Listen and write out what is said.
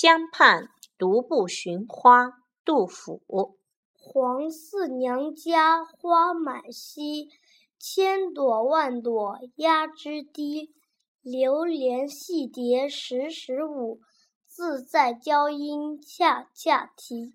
江畔独步寻花杜甫。黄四娘家花满蹊千朵万朵压枝低留连戏蝶时时舞自在娇莺恰恰啼。